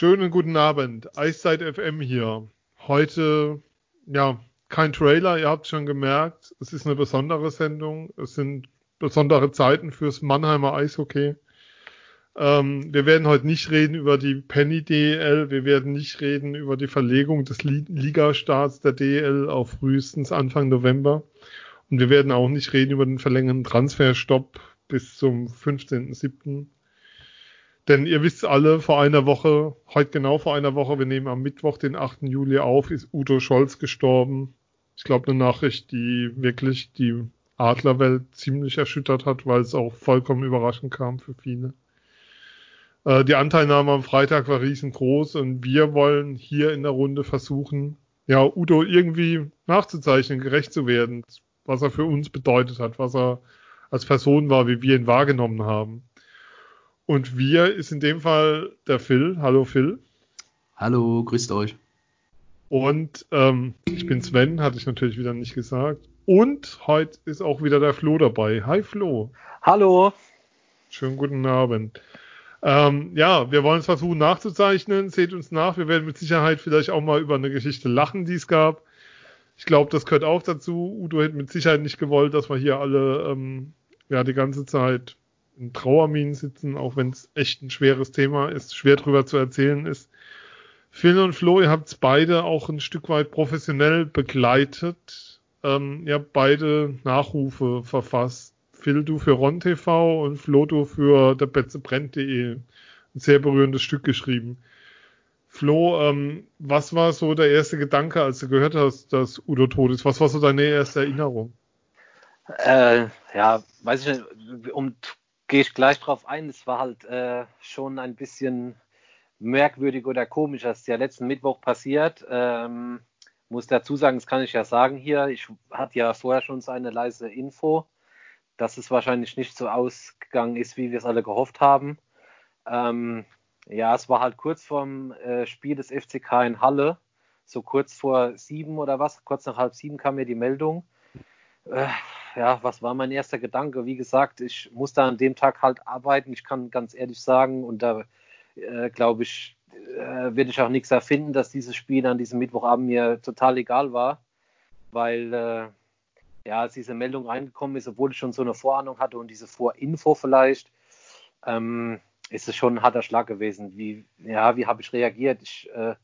Schönen guten Abend. Eiszeit FM hier. Heute, ja, kein Trailer, ihr habt schon gemerkt. Es ist eine besondere Sendung. Es sind besondere Zeiten fürs Mannheimer Eishockey. Ähm, wir werden heute nicht reden über die Penny DL. Wir werden nicht reden über die Verlegung des Ligastarts der DL auf frühestens Anfang November. Und wir werden auch nicht reden über den verlängerten Transferstopp bis zum 15.07. Denn ihr wisst alle, vor einer Woche, heute genau vor einer Woche, wir nehmen am Mittwoch, den 8. Juli auf, ist Udo Scholz gestorben. Ich glaube, eine Nachricht, die wirklich die Adlerwelt ziemlich erschüttert hat, weil es auch vollkommen überraschend kam für viele. Äh, die Anteilnahme am Freitag war riesengroß und wir wollen hier in der Runde versuchen, ja, Udo irgendwie nachzuzeichnen, gerecht zu werden, was er für uns bedeutet hat, was er als Person war, wie wir ihn wahrgenommen haben. Und wir ist in dem Fall der Phil. Hallo Phil. Hallo, grüßt euch. Und ähm, ich bin Sven, hatte ich natürlich wieder nicht gesagt. Und heute ist auch wieder der Flo dabei. Hi Flo. Hallo. Schönen guten Abend. Ähm, ja, wir wollen es versuchen nachzuzeichnen. Seht uns nach. Wir werden mit Sicherheit vielleicht auch mal über eine Geschichte lachen, die es gab. Ich glaube, das gehört auch dazu. Udo hätte mit Sicherheit nicht gewollt, dass wir hier alle ähm, ja die ganze Zeit in Trauerminen sitzen, auch wenn es echt ein schweres Thema ist, schwer drüber zu erzählen ist. Phil und Flo, ihr habt es beide auch ein Stück weit professionell begleitet. Ähm, ihr habt beide Nachrufe verfasst. Phil, du für Ron TV und Flo, du für der Betzebrennt.de. Ein sehr berührendes Stück geschrieben. Flo, ähm, was war so der erste Gedanke, als du gehört hast, dass Udo tot ist? Was war so deine erste Erinnerung? Äh, ja, weiß ich nicht, um gehe ich gleich drauf ein. Es war halt äh, schon ein bisschen merkwürdig oder komisch, was ja letzten Mittwoch passiert. Ähm, muss dazu sagen, das kann ich ja sagen hier. Ich hatte ja vorher schon so eine leise Info, dass es wahrscheinlich nicht so ausgegangen ist, wie wir es alle gehofft haben. Ähm, ja, es war halt kurz vorm äh, Spiel des FCK in Halle, so kurz vor sieben oder was, kurz nach halb sieben kam mir die Meldung. Äh, ja, was war mein erster Gedanke? Wie gesagt, ich musste an dem Tag halt arbeiten. Ich kann ganz ehrlich sagen, und da äh, glaube ich, äh, werde ich auch nichts erfinden, dass dieses Spiel an diesem Mittwochabend mir total egal war, weil äh, ja, als diese Meldung reingekommen ist, obwohl ich schon so eine Vorahnung hatte und diese Vorinfo vielleicht, ähm, ist es schon ein harter Schlag gewesen. Wie, ja, wie habe ich reagiert? Ich äh,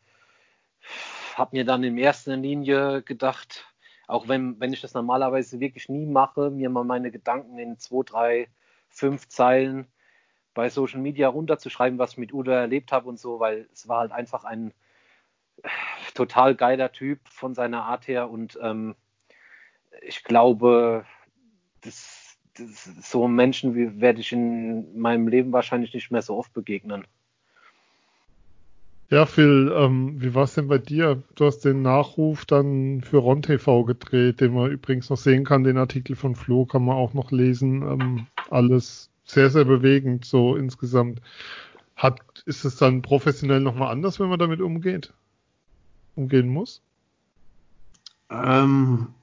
habe mir dann in erster Linie gedacht, auch wenn, wenn ich das normalerweise wirklich nie mache, mir mal meine Gedanken in zwei, drei, fünf Zeilen bei Social Media runterzuschreiben, was ich mit Udo erlebt habe und so, weil es war halt einfach ein total geiler Typ von seiner Art her und ähm, ich glaube, das, das, so Menschen werde ich in meinem Leben wahrscheinlich nicht mehr so oft begegnen. Ja, Phil, ähm, wie war es denn bei dir? Du hast den Nachruf dann für Ron TV gedreht, den man übrigens noch sehen kann. Den Artikel von Flo kann man auch noch lesen. Ähm, alles sehr, sehr bewegend, so insgesamt. Hat, ist es dann professionell nochmal anders, wenn man damit umgeht? Umgehen muss? Ähm,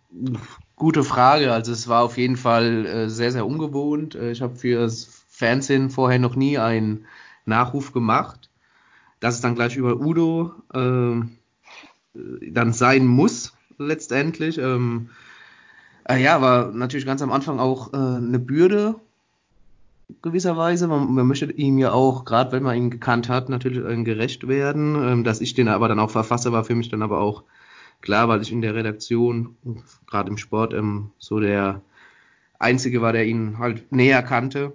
gute Frage. Also es war auf jeden Fall äh, sehr, sehr ungewohnt. Äh, ich habe für das Fernsehen vorher noch nie einen Nachruf gemacht dass es dann gleich über Udo äh, dann sein muss, letztendlich. Ähm, äh, ja, war natürlich ganz am Anfang auch äh, eine Bürde, gewisserweise. Man, man, möchte ihm ja auch, gerade wenn man ihn gekannt hat, natürlich äh, gerecht werden. Ähm, dass ich den aber dann auch verfasse, war für mich dann aber auch klar, weil ich in der Redaktion, gerade im Sport, ähm, so der Einzige war, der ihn halt näher kannte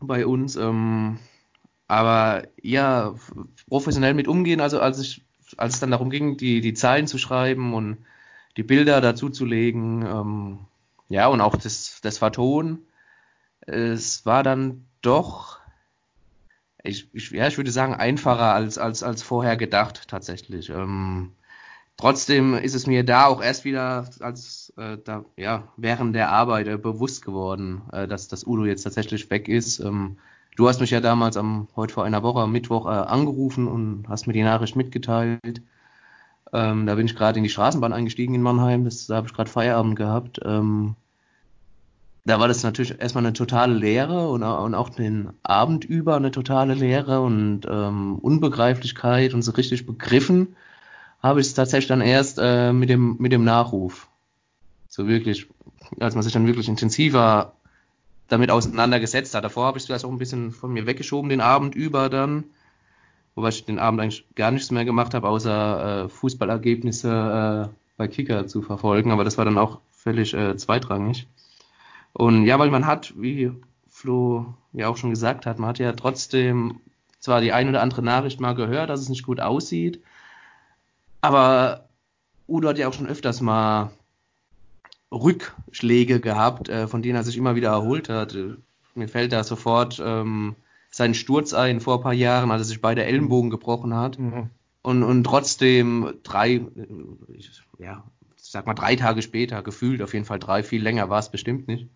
bei uns. Ähm, aber ja, professionell mit umgehen, also als ich, als es dann darum ging, die, die Zahlen zu schreiben und die Bilder dazu zu legen, ähm, ja, und auch das, das Vertonen, es war dann doch, ich, ich, ja, ich würde sagen, einfacher als, als, als vorher gedacht, tatsächlich. Ähm, trotzdem ist es mir da auch erst wieder als äh, da, ja, während der Arbeit äh, bewusst geworden, äh, dass das Udo jetzt tatsächlich weg ist. Ähm, Du hast mich ja damals am, heute vor einer Woche, am Mittwoch, äh, angerufen und hast mir die Nachricht mitgeteilt. Ähm, da bin ich gerade in die Straßenbahn eingestiegen in Mannheim. Das, da habe ich gerade Feierabend gehabt. Ähm, da war das natürlich erstmal eine totale Leere und, und auch den Abend über eine totale Leere und ähm, Unbegreiflichkeit und so richtig begriffen habe ich es tatsächlich dann erst äh, mit, dem, mit dem Nachruf. So wirklich, als man sich dann wirklich intensiver damit auseinandergesetzt hat. Davor habe ich es vielleicht auch ein bisschen von mir weggeschoben, den Abend über dann. Wobei ich den Abend eigentlich gar nichts mehr gemacht habe, außer äh, Fußballergebnisse äh, bei Kicker zu verfolgen. Aber das war dann auch völlig äh, zweitrangig. Und ja, weil man hat, wie Flo ja auch schon gesagt hat, man hat ja trotzdem zwar die ein oder andere Nachricht mal gehört, dass es nicht gut aussieht, aber Udo hat ja auch schon öfters mal Rückschläge gehabt, äh, von denen er sich immer wieder erholt hat. Mir fällt da sofort ähm, sein Sturz ein vor ein paar Jahren, als er sich beide Ellenbogen gebrochen hat. Mhm. Und, und trotzdem drei, äh, ja, sag mal drei Tage später, gefühlt auf jeden Fall drei, viel länger war es bestimmt nicht,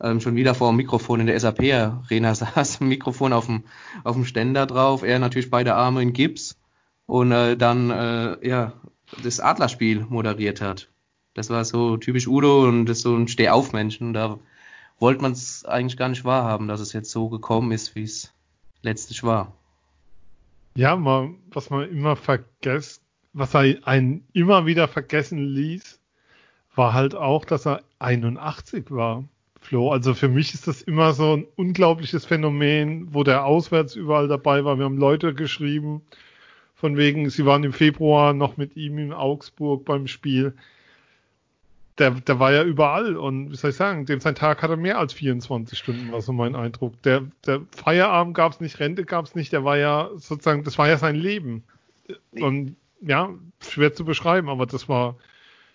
ähm, schon wieder vor dem Mikrofon in der SAP-Arena saß, Mikrofon auf dem, auf dem Ständer drauf, er natürlich beide Arme in Gips und äh, dann äh, ja das Adlerspiel moderiert hat. Das war so typisch Udo und das ist so ein Stehaufmenschen. Da wollte man es eigentlich gar nicht wahrhaben, dass es jetzt so gekommen ist, wie es letztlich war. Ja, mal, was man immer vergisst, was er einen immer wieder vergessen ließ, war halt auch, dass er 81 war. Flo, also für mich ist das immer so ein unglaubliches Phänomen, wo der auswärts überall dabei war. Wir haben Leute geschrieben, von wegen, sie waren im Februar noch mit ihm in Augsburg beim Spiel der, der war ja überall und wie soll ich sagen, dem sein Tag hatte mehr als 24 Stunden, war so mein Eindruck. Der, der Feierabend gab es nicht, Rente gab es nicht, der war ja sozusagen, das war ja sein Leben. Und ja, schwer zu beschreiben, aber das war,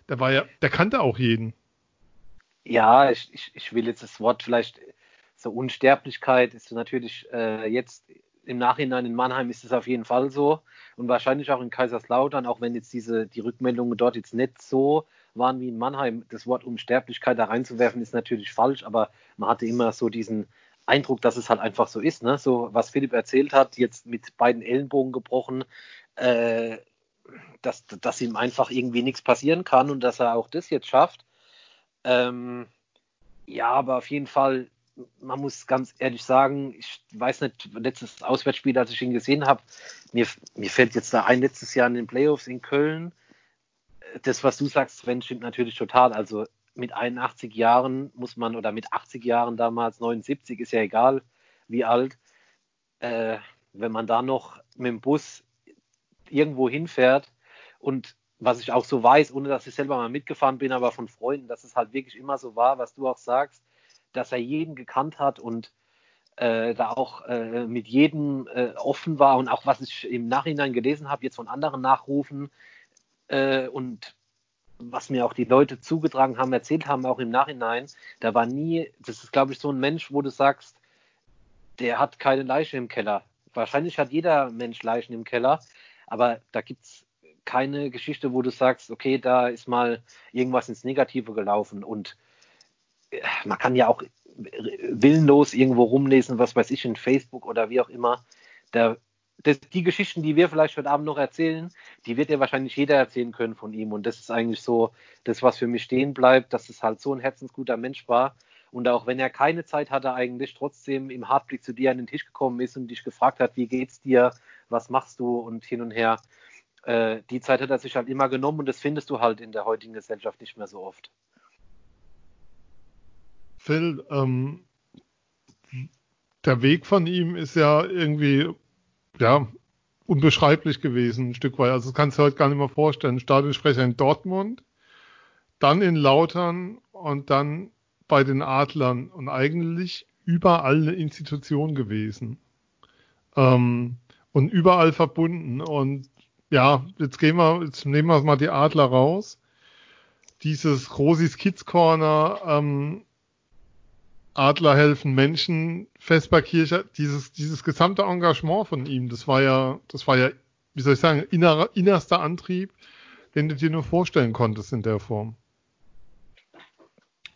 der war ja, der kannte auch jeden. Ja, ich, ich, ich will jetzt das Wort vielleicht, so Unsterblichkeit ist natürlich äh, jetzt im Nachhinein in Mannheim ist es auf jeden Fall so und wahrscheinlich auch in Kaiserslautern, auch wenn jetzt diese die Rückmeldungen dort jetzt nicht so waren wie in Mannheim. Das Wort Unsterblichkeit da reinzuwerfen ist natürlich falsch, aber man hatte immer so diesen Eindruck, dass es halt einfach so ist. Ne? So, was Philipp erzählt hat, jetzt mit beiden Ellenbogen gebrochen, äh, dass, dass ihm einfach irgendwie nichts passieren kann und dass er auch das jetzt schafft. Ähm, ja, aber auf jeden Fall, man muss ganz ehrlich sagen, ich weiß nicht, letztes Auswärtsspiel, als ich ihn gesehen habe, mir, mir fällt jetzt da ein, letztes Jahr in den Playoffs in Köln, das, was du sagst, Sven, stimmt natürlich total. Also mit 81 Jahren muss man, oder mit 80 Jahren damals, 79, ist ja egal, wie alt, äh, wenn man da noch mit dem Bus irgendwo hinfährt und was ich auch so weiß, ohne dass ich selber mal mitgefahren bin, aber von Freunden, dass es halt wirklich immer so war, was du auch sagst, dass er jeden gekannt hat und äh, da auch äh, mit jedem äh, offen war und auch was ich im Nachhinein gelesen habe, jetzt von anderen Nachrufen, äh, und was mir auch die Leute zugetragen haben, erzählt haben, auch im Nachhinein, da war nie, das ist glaube ich so ein Mensch, wo du sagst, der hat keine Leiche im Keller. Wahrscheinlich hat jeder Mensch Leichen im Keller, aber da gibt es keine Geschichte, wo du sagst, okay, da ist mal irgendwas ins Negative gelaufen und äh, man kann ja auch willenlos irgendwo rumlesen, was weiß ich, in Facebook oder wie auch immer. Da das, die Geschichten, die wir vielleicht heute Abend noch erzählen, die wird ja wahrscheinlich jeder erzählen können von ihm. Und das ist eigentlich so das, was für mich stehen bleibt, dass es halt so ein herzensguter Mensch war. Und auch wenn er keine Zeit hatte, eigentlich trotzdem im Hartblick zu dir an den Tisch gekommen ist und dich gefragt hat, wie geht's dir, was machst du und hin und her. Äh, die Zeit hat er sich halt immer genommen und das findest du halt in der heutigen Gesellschaft nicht mehr so oft. Phil, ähm, der Weg von ihm ist ja irgendwie ja, unbeschreiblich gewesen, ein Stück weit. Also das kannst du heute gar nicht mehr vorstellen. Stadionsprecher in Dortmund, dann in Lautern und dann bei den Adlern und eigentlich überall eine Institution gewesen. Ähm, und überall verbunden. Und ja, jetzt gehen wir, jetzt nehmen wir mal die Adler raus. Dieses Rosis Kids Corner ähm, Adler helfen Menschen, Vesperkirche, dieses, dieses gesamte Engagement von ihm, das war ja, das war ja, wie soll ich sagen, innerer, innerster Antrieb, den du dir nur vorstellen konntest in der Form.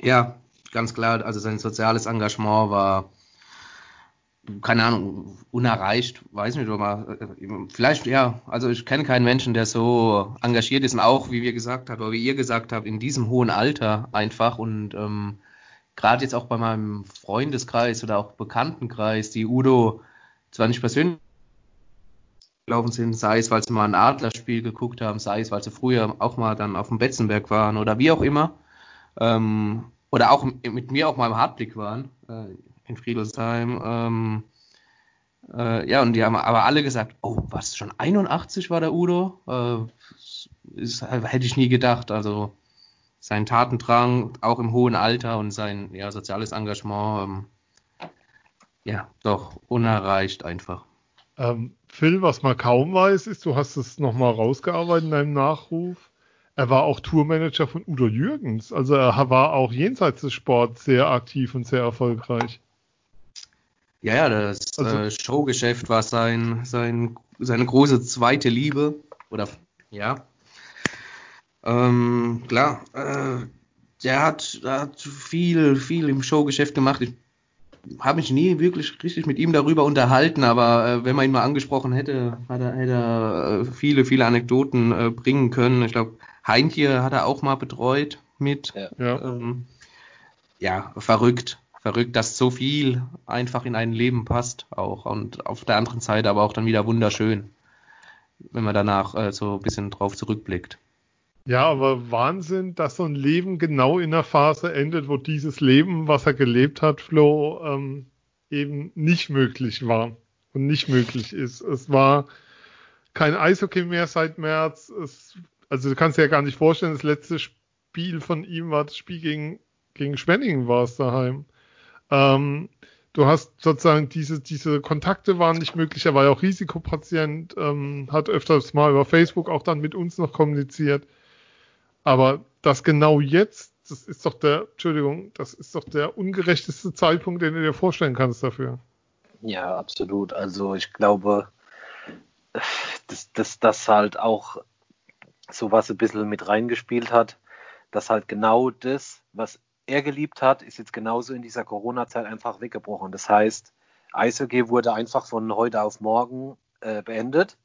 Ja, ganz klar, also sein soziales Engagement war, keine Ahnung, unerreicht, weiß nicht, aber äh, vielleicht, ja, also ich kenne keinen Menschen, der so engagiert ist. Und auch, wie wir gesagt haben, oder wie ihr gesagt habt, in diesem hohen Alter einfach. Und ähm, gerade jetzt auch bei meinem Freundeskreis oder auch Bekanntenkreis, die Udo zwar nicht persönlich gelaufen sind, sei es, weil sie mal ein Adlerspiel geguckt haben, sei es, weil sie früher auch mal dann auf dem Betzenberg waren oder wie auch immer. Ähm, oder auch mit mir auch mal im Hartblick waren, äh, in Friedelsheim. Ähm, äh, ja, und die haben aber alle gesagt, oh, was, schon 81 war der Udo? Äh, ist, hätte ich nie gedacht. Also sein Tatendrang, auch im hohen Alter und sein ja, soziales Engagement, ähm, ja, doch unerreicht einfach. Ähm, Phil, was man kaum weiß, ist, du hast es nochmal rausgearbeitet in deinem Nachruf. Er war auch Tourmanager von Udo Jürgens. Also er war auch jenseits des Sports sehr aktiv und sehr erfolgreich. Ja, ja, das also, äh, Showgeschäft war sein, sein, seine große zweite Liebe. Oder ja. Ähm, klar, äh, der hat, der hat viel, viel im Showgeschäft gemacht. Ich habe mich nie wirklich richtig mit ihm darüber unterhalten, aber äh, wenn man ihn mal angesprochen hätte, hat er, hätte er äh, viele, viele Anekdoten äh, bringen können. Ich glaube, Heintje hat er auch mal betreut mit. Ja. Ähm, ja, verrückt. Verrückt, dass so viel einfach in ein Leben passt auch. Und auf der anderen Seite aber auch dann wieder wunderschön, wenn man danach äh, so ein bisschen drauf zurückblickt. Ja, aber Wahnsinn, dass so ein Leben genau in der Phase endet, wo dieses Leben, was er gelebt hat, Flo, ähm, eben nicht möglich war und nicht möglich ist. Es war kein Eishockey mehr seit März. Es, also du kannst dir ja gar nicht vorstellen, das letzte Spiel von ihm war das Spiel gegen, gegen Schwenningen war es daheim. Ähm, du hast sozusagen diese, diese Kontakte waren nicht möglich. Er war ja auch Risikopatient, ähm, hat öfters mal über Facebook auch dann mit uns noch kommuniziert. Aber das genau jetzt, das ist doch der, Entschuldigung, das ist doch der ungerechteste Zeitpunkt, den du dir vorstellen kannst dafür. Ja, absolut. Also ich glaube, dass, dass das halt auch sowas ein bisschen mit reingespielt hat, dass halt genau das, was er geliebt hat, ist jetzt genauso in dieser Corona-Zeit einfach weggebrochen. Das heißt, Eishockey wurde einfach von heute auf morgen äh, beendet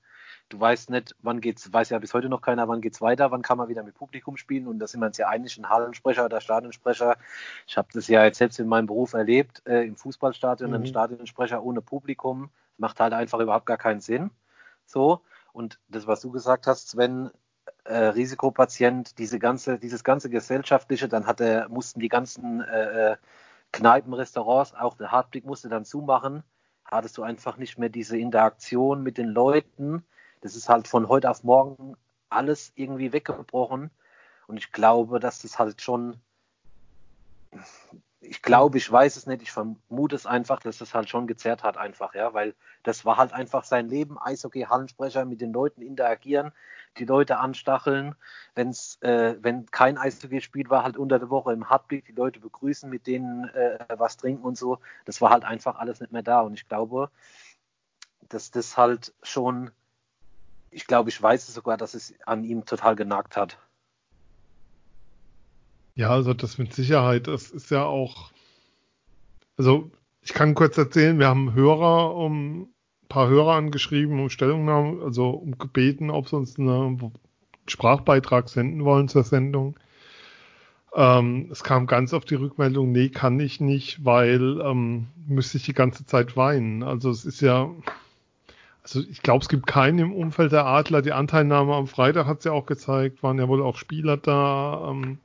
du weißt nicht, wann geht's, weiß ja bis heute noch keiner, wann geht's weiter, wann kann man wieder mit Publikum spielen und da sind wir uns ja einig, ein Hallensprecher oder Stadionsprecher. Ich habe das ja jetzt selbst in meinem Beruf erlebt, äh, im Fußballstadion, mhm. ein Stadionsprecher ohne Publikum, macht halt einfach überhaupt gar keinen Sinn. So, und das, was du gesagt hast, Sven, äh, Risikopatient, diese ganze, dieses ganze gesellschaftliche, dann hatte, mussten die ganzen äh, äh Kneipen, Restaurants, auch der Hartblick musste dann zumachen, hattest du einfach nicht mehr diese Interaktion mit den Leuten, das ist halt von heute auf morgen alles irgendwie weggebrochen. Und ich glaube, dass das halt schon, ich glaube, ich weiß es nicht, ich vermute es einfach, dass das halt schon gezerrt hat einfach, ja, weil das war halt einfach sein Leben, Eishockey, Hallensprecher, mit den Leuten interagieren, die Leute anstacheln, wenn's, äh, wenn kein Eishockey spielt, war halt unter der Woche im Hartblick, die Leute begrüßen, mit denen äh, was trinken und so, das war halt einfach alles nicht mehr da. Und ich glaube, dass das halt schon ich glaube, ich weiß sogar, dass es an ihm total genagt hat. Ja, also das mit Sicherheit. Das ist ja auch. Also ich kann kurz erzählen, wir haben Hörer um ein paar Hörer angeschrieben, um Stellungnahmen, also um gebeten, ob sie uns einen Sprachbeitrag senden wollen zur Sendung. Ähm, es kam ganz auf die Rückmeldung, nee, kann ich nicht, weil ähm, müsste ich die ganze Zeit weinen. Also es ist ja, also ich glaube, es gibt keinen im Umfeld der Adler. Die Anteilnahme am Freitag hat es ja auch gezeigt, waren ja wohl auch Spieler da. Ähm,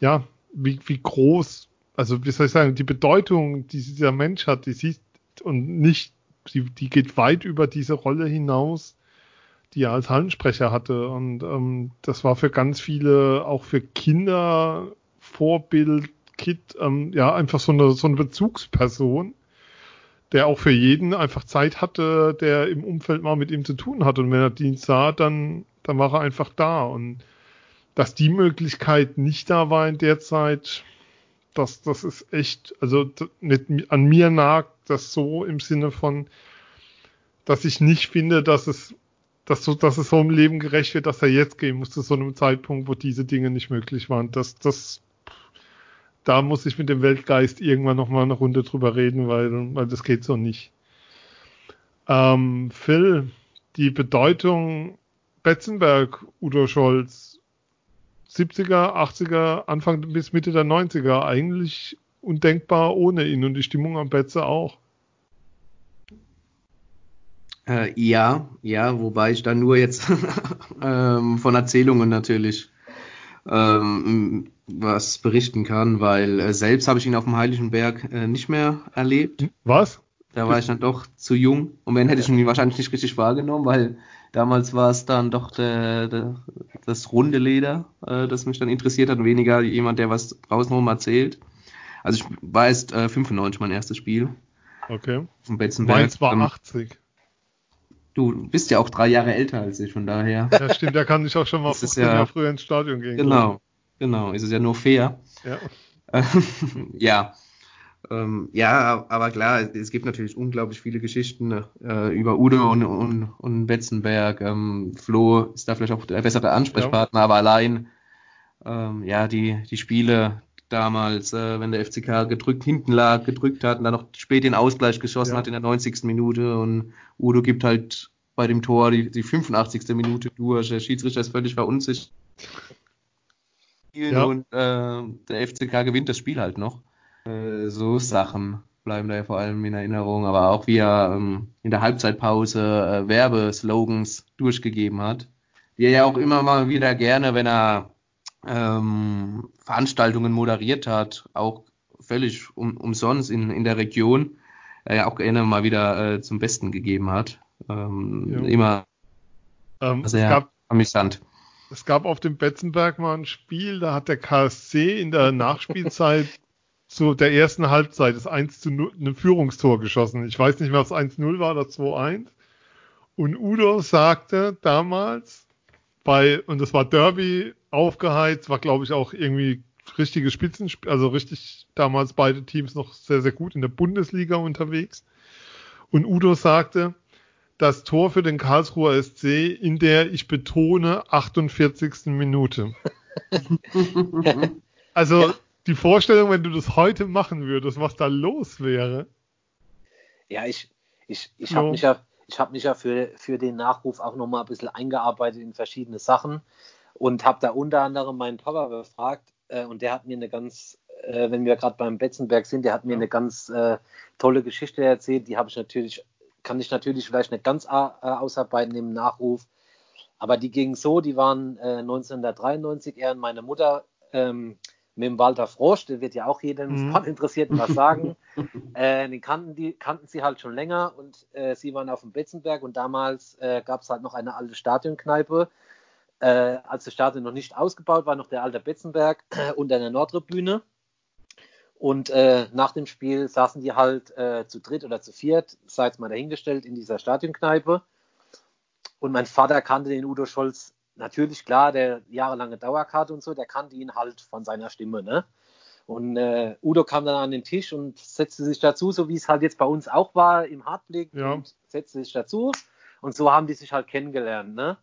ja, wie, wie groß, also wie soll ich sagen, die Bedeutung, die dieser Mensch hat, die sieht und nicht, die, die geht weit über diese Rolle hinaus, die er als Hallensprecher hatte. Und ähm, das war für ganz viele, auch für Kinder, Vorbild, Kid, ähm, ja, einfach so eine, so eine Bezugsperson der auch für jeden einfach Zeit hatte, der im Umfeld mal mit ihm zu tun hat. Und wenn er Dienst sah, dann, dann war er einfach da. Und dass die Möglichkeit nicht da war in der Zeit, das, das ist echt, also nicht, an mir nagt das so im Sinne von, dass ich nicht finde, dass es, dass, so, dass es so im Leben gerecht wird, dass er jetzt gehen muss zu so einem Zeitpunkt, wo diese Dinge nicht möglich waren. Das, das da muss ich mit dem Weltgeist irgendwann nochmal eine Runde drüber reden, weil, weil das geht so nicht. Ähm, Phil, die Bedeutung Betzenberg, Udo Scholz, 70er, 80er, Anfang bis Mitte der 90er, eigentlich undenkbar ohne ihn und die Stimmung am Betze auch. Äh, ja, ja, wobei ich da nur jetzt ähm, von Erzählungen natürlich ähm, was berichten kann, weil äh, selbst habe ich ihn auf dem Heiligen Berg äh, nicht mehr erlebt. Was? Da war ich dann doch zu jung und wenn hätte ich ihn wahrscheinlich nicht richtig wahrgenommen, weil damals war es dann doch der, der, das runde Leder, äh, das mich dann interessiert hat und weniger jemand, der was draußen rum erzählt. Also ich war erst äh, 95 mein erstes Spiel. Okay. Vom Betzenberg. Meins war Ähm, 80. Du bist ja auch drei Jahre älter als ich, von daher. Ja, stimmt, da kann ich auch schon mal Das ist 15 ja- Jahre früher ins Stadion gehen. Genau, genau. Ist es ja nur fair. Ja. ja. Ähm, ja, aber klar, es gibt natürlich unglaublich viele Geschichten äh, über Udo und, und, und Betzenberg. Ähm, Flo ist da vielleicht auch der bessere Ansprechpartner, aber allein, ähm, ja, die, die Spiele damals, äh, wenn der FCK gedrückt hinten lag, gedrückt hat und dann noch spät den Ausgleich geschossen Ja. hat in der 90. Minute und Udo gibt halt bei dem Tor die, die 85. Minute durch. Der Schiedsrichter ist völlig verunsichert. Ja. Und äh, der FCK gewinnt das Spiel halt noch. Äh, so Sachen bleiben da ja vor allem in Erinnerung, aber auch wie er ähm, in der Halbzeitpause äh, Werbeslogans durchgegeben hat, die er ja auch immer mal wieder gerne, wenn er ähm, Veranstaltungen moderiert hat, auch völlig um, umsonst in, in der Region, er ja auch gerne mal wieder äh, zum Besten gegeben hat. Ähm, Ja. Immer Ähm, sehr amüsant. Es gab auf dem Betzenberg mal ein Spiel, da hat der KSC in der Nachspielzeit zu der ersten Halbzeit das 1 zu 0, ein Führungstor geschossen. Ich weiß nicht mehr, ob es 1-0 war oder 2-1. Und Udo sagte damals bei, und das war Derby aufgeheizt, war glaube ich auch irgendwie richtige Spitzenspiel, also richtig damals beide Teams noch sehr, sehr gut in der Bundesliga unterwegs. Und Udo sagte, das Tor für den Karlsruher SC in der, ich betone, 48. Minute. Also Ja. die Vorstellung, wenn du das heute machen würdest, was da los wäre. Ja, ich, ich, ich habe mich ja, ich habe mich ja für, für den Nachruf auch nochmal ein bisschen eingearbeitet in verschiedene Sachen und habe da unter anderem meinen Papa befragt äh, und der hat mir eine ganz, äh, wenn wir gerade beim Betzenberg sind, der hat mir Ja. eine ganz äh, tolle Geschichte erzählt, die habe ich natürlich, kann ich natürlich vielleicht nicht ganz äh, ausarbeiten im Nachruf, aber die ging so, die waren äh, 1993, er und meine Mutter ähm, mit dem Walter Frosch, der wird ja auch jedem Mhm. Sportinteressierten was sagen. Äh, den kannten, die, kannten sie halt schon länger und äh, sie waren auf dem Betzenberg und damals äh, gab es halt noch eine alte Stadionkneipe. Äh, als das Stadion noch nicht ausgebaut war, noch der alte Betzenberg unter der Nordtribüne. Und äh, nach dem Spiel saßen die halt äh, zu dritt oder zu viert, sei jetzt mal dahingestellt, in dieser Stadionkneipe. Und mein Vater kannte den Udo Scholz natürlich klar, der jahrelange Dauerkarte und so, der kannte ihn halt von seiner Stimme, ne? Und äh, Udo kam dann an den Tisch und setzte sich dazu, so wie es halt jetzt bei uns auch war im Hartblick Ja. und setzte sich dazu. Und so haben die sich halt kennengelernt, ne?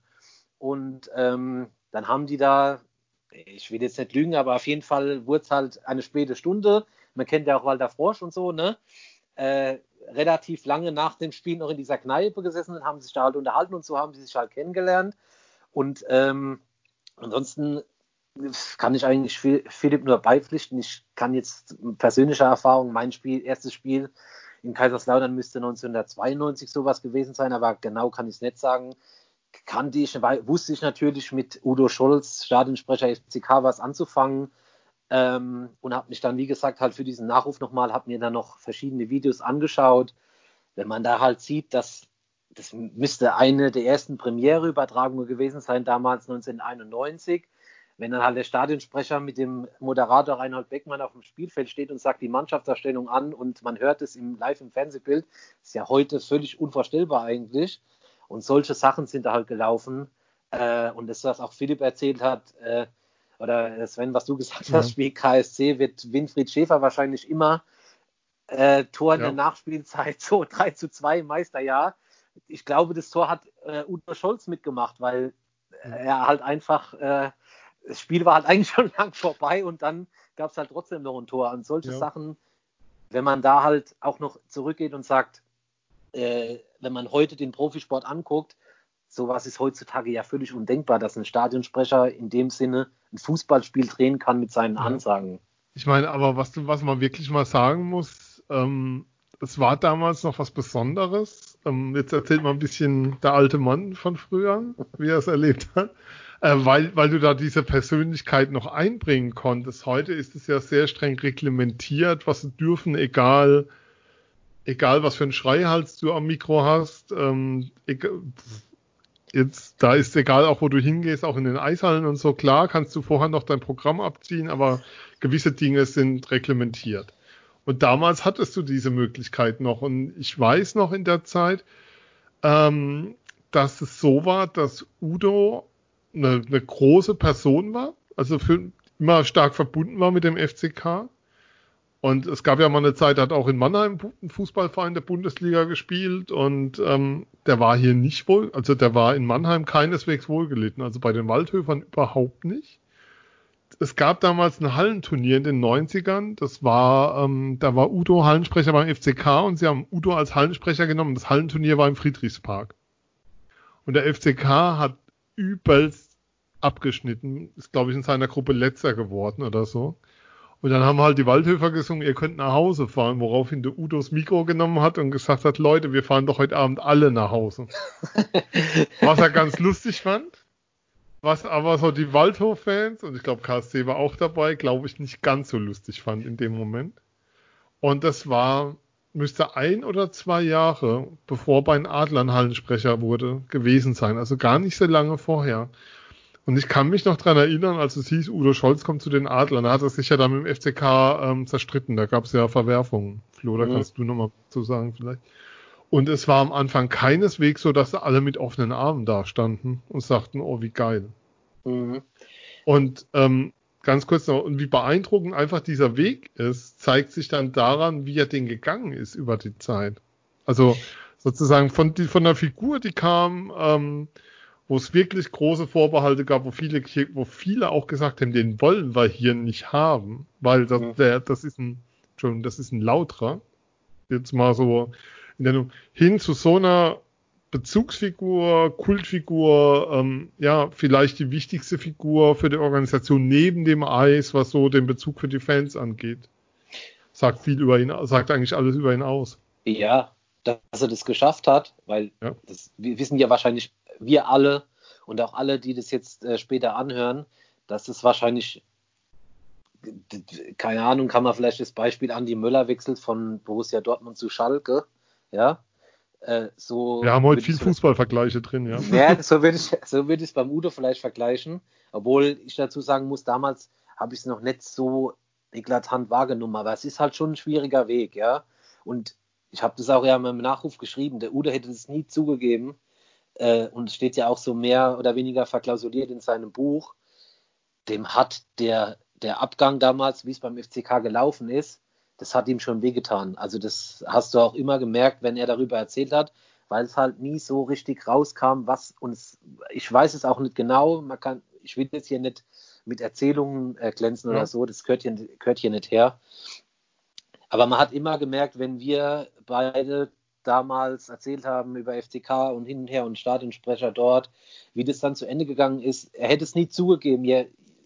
Und ähm, dann haben die da, ich will jetzt nicht lügen, aber auf jeden Fall wurde es halt eine späte Stunde. Man kennt ja auch Walter Frosch und so, ne? Äh, relativ lange nach dem Spiel noch in dieser Kneipe gesessen und haben sich da halt unterhalten und so haben sie sich halt kennengelernt. Und ähm, ansonsten kann ich eigentlich Phil- Philipp nur beipflichten. Ich kann jetzt persönlicher Erfahrung, mein Spiel, erstes Spiel in Kaiserslautern müsste 1992 sowas gewesen sein, aber genau kann ich es nicht sagen. Kannte ich, wusste ich natürlich mit Udo Scholz, Stadionsprecher FCK, was anzufangen. Ähm, und habe mich dann, wie gesagt, halt für diesen Nachruf nochmal, habe mir dann noch verschiedene Videos angeschaut. Wenn man da halt sieht, dass das müsste eine der ersten Premiere-Übertragungen gewesen sein, damals 1991. Wenn dann halt der Stadionsprecher mit dem Moderator Reinhold Beckmann auf dem Spielfeld steht und sagt die Mannschaftserstellung an und man hört es im, live im Fernsehbild, ist ja heute völlig unvorstellbar eigentlich. Und solche Sachen sind da halt gelaufen. Äh, und das, was auch Philipp erzählt hat, äh, oder Sven, was du gesagt hast, Spiel KSC wird Winfried Schäfer wahrscheinlich immer äh, Tor in Ja. der Nachspielzeit, so 3 zu 2 im Meisterjahr. Ich glaube, das Tor hat äh, Udo Scholz mitgemacht, weil er halt einfach, äh, das Spiel war halt eigentlich schon lang vorbei und dann gab es halt trotzdem noch ein Tor. Und solche Ja. Sachen, wenn man da halt auch noch zurückgeht und sagt, äh, wenn man heute den Profisport anguckt, sowas ist heutzutage ja völlig undenkbar, dass ein Stadionsprecher in dem Sinne ein Fußballspiel drehen kann mit seinen. Ansagen. Ich meine, aber was, was man wirklich mal sagen muss, ähm, es war damals noch was Besonderes. Ähm, jetzt erzählt mal ein bisschen der alte Mann von früher, wie er es erlebt hat. Äh, weil, weil du da diese Persönlichkeit noch einbringen konntest. Heute ist es ja sehr streng reglementiert, was sie dürfen, egal, egal was für einen Schreihals du am Mikro hast. Ähm, jetzt, da ist egal, auch wo du hingehst, auch in den Eishallen und so, klar, kannst du vorher noch dein Programm abziehen, aber gewisse Dinge sind reglementiert. Und damals hattest du diese Möglichkeit noch. Und ich weiß noch in der Zeit, ähm, dass es so war, dass Udo eine, eine große Person war, also für, immer stark verbunden war mit dem FCK. Und es gab ja mal eine Zeit, hat auch in Mannheim ein Fußballverein der Bundesliga gespielt und ähm, der war hier nicht wohl, also der war in Mannheim keineswegs wohlgelitten, also bei den Waldhöfern überhaupt nicht. Es gab damals ein Hallenturnier in den 90ern, das war, ähm, da war Udo Hallensprecher beim FCK und sie haben Udo als Hallensprecher genommen. Das Hallenturnier war im Friedrichspark. Und der FCK hat übelst abgeschnitten, ist glaube ich in seiner Gruppe letzter geworden oder so. Und dann haben halt die Waldhöfer gesungen, ihr könnt nach Hause fahren, woraufhin der Udos Mikro genommen hat und gesagt hat, Leute, wir fahren doch heute Abend alle nach Hause. Was er ganz lustig fand. Was aber so die Waldhof-Fans, und ich glaube KSC war auch dabei, glaube ich, nicht ganz so lustig fand in dem Moment. Und das war, müsste ein oder zwei Jahre, bevor bei den Adlern Hallensprecher wurde, gewesen sein. Also gar nicht so lange vorher. Und ich kann mich noch dran erinnern, als es hieß, Udo Scholz kommt zu den Adlern. Da hat er sich ja dann mit dem FCK ähm, zerstritten. Da gab es ja Verwerfungen. Flo, da mhm. kannst du nochmal zu sagen vielleicht. Und es war am Anfang keineswegs so, dass alle mit offenen Armen da standen und sagten, oh, wie geil. Mhm. Und ähm, ganz kurz noch, und wie beeindruckend einfach dieser Weg ist, zeigt sich dann daran, wie er den gegangen ist über die Zeit. Also sozusagen von, die, von der Figur, die kam, ähm, wo es wirklich große Vorbehalte gab, wo viele, wo viele auch gesagt haben, den wollen wir hier nicht haben, weil das, mhm. der, das ist ein, Entschuldigung, das ist ein Lauterer. Jetzt mal so in der, hin zu so einer Bezugsfigur, Kultfigur, ähm, ja, vielleicht die wichtigste Figur für die Organisation neben dem Eis, was so den Bezug für die Fans angeht. Sagt viel über ihn, sagt eigentlich alles über ihn aus. Ja, dass er das geschafft hat, weil ja. das, wir wissen ja wahrscheinlich wir alle und auch alle, die das jetzt äh, später anhören, dass es wahrscheinlich, keine Ahnung, kann man vielleicht das Beispiel Andi Möller wechselt von Borussia Dortmund zu Schalke, ja. Äh, so Wir haben heute viel Fußballvergleiche drin, ja. Ja, so würde ich so würde ich es beim Udo vielleicht vergleichen, obwohl ich dazu sagen muss, damals habe ich es noch nicht so eklatant wahrgenommen, aber es ist halt schon ein schwieriger Weg, ja. Und ich habe das auch ja im Nachruf geschrieben, der Udo hätte es nie zugegeben, äh, und steht ja auch so mehr oder weniger verklausuliert in seinem Buch, dem hat der, der Abgang damals, wie es beim FCK gelaufen ist, das hat ihm schon wehgetan. Also das hast du auch immer gemerkt, wenn er darüber erzählt hat, weil es halt nie so richtig rauskam, was uns, ich weiß es auch nicht genau, man kann, ich will jetzt hier nicht mit Erzählungen äh, glänzen ja. oder so, das gehört hier, gehört hier nicht her. Aber man hat immer gemerkt, wenn wir beide damals erzählt haben über FCK und hin und her und Stadionsprecher dort, wie das dann zu Ende gegangen ist. Er hätte es nie zugegeben.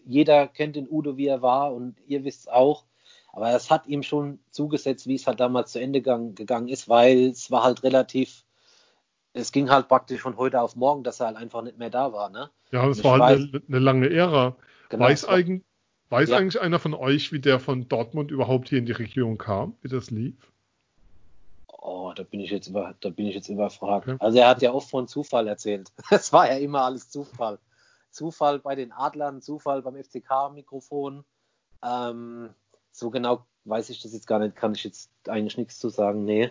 Jeder kennt den Udo, wie er war und ihr wisst es auch. Aber es hat ihm schon zugesetzt, wie es halt damals zu Ende gegangen ist, weil es war halt relativ, es ging halt praktisch von heute auf morgen, dass er halt einfach nicht mehr da war. Ne? Ja, es war halt eine, eine, lange Ära. Genau, weiß, eigen, weiß ja. eigentlich einer von euch, wie der von Dortmund überhaupt hier in die Region kam, wie das lief? Oh, da bin ich jetzt über, da bin ich jetzt überfragt. Okay. Also er hat ja oft von Zufall erzählt. Es war ja immer alles Zufall. Zufall bei den Adlern, Zufall beim FCK-Mikrofon. Ähm, so genau weiß ich das jetzt gar nicht, kann ich jetzt eigentlich nichts zu sagen. Nee.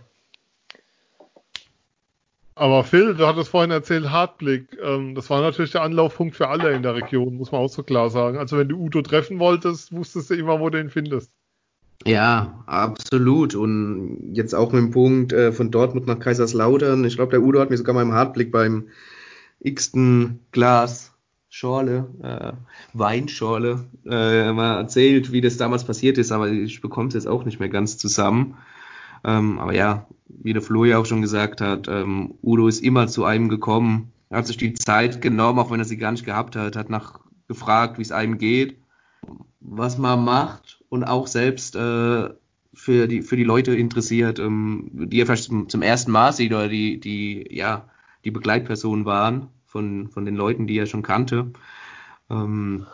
Aber Phil, du hattest vorhin erzählt, Hartblick. Ähm, das war natürlich der Anlaufpunkt für alle in der Region, muss man auch so klar sagen. Also wenn du Udo treffen wolltest, wusstest du immer, wo du ihn findest. Ja, absolut. Und jetzt auch mit dem Punkt äh, von Dortmund nach Kaiserslautern. Ich glaube, der Udo hat mir sogar mal im Hartblick beim x-ten Glas Schorle, äh, Weinschorle, äh, mal erzählt, wie das damals passiert ist, aber ich bekomme es jetzt auch nicht mehr ganz zusammen. Ähm, aber ja, wie der Flo ja auch schon gesagt hat, ähm, Udo ist immer zu einem gekommen, hat sich die Zeit genommen, auch wenn er sie gar nicht gehabt hat, hat nach gefragt, wie es einem geht was man macht und auch selbst äh, für die für die Leute interessiert, ähm, die er vielleicht zum, zum ersten Mal sieht oder die die ja die Begleitpersonen waren von von den Leuten, die er schon kannte. Ähm,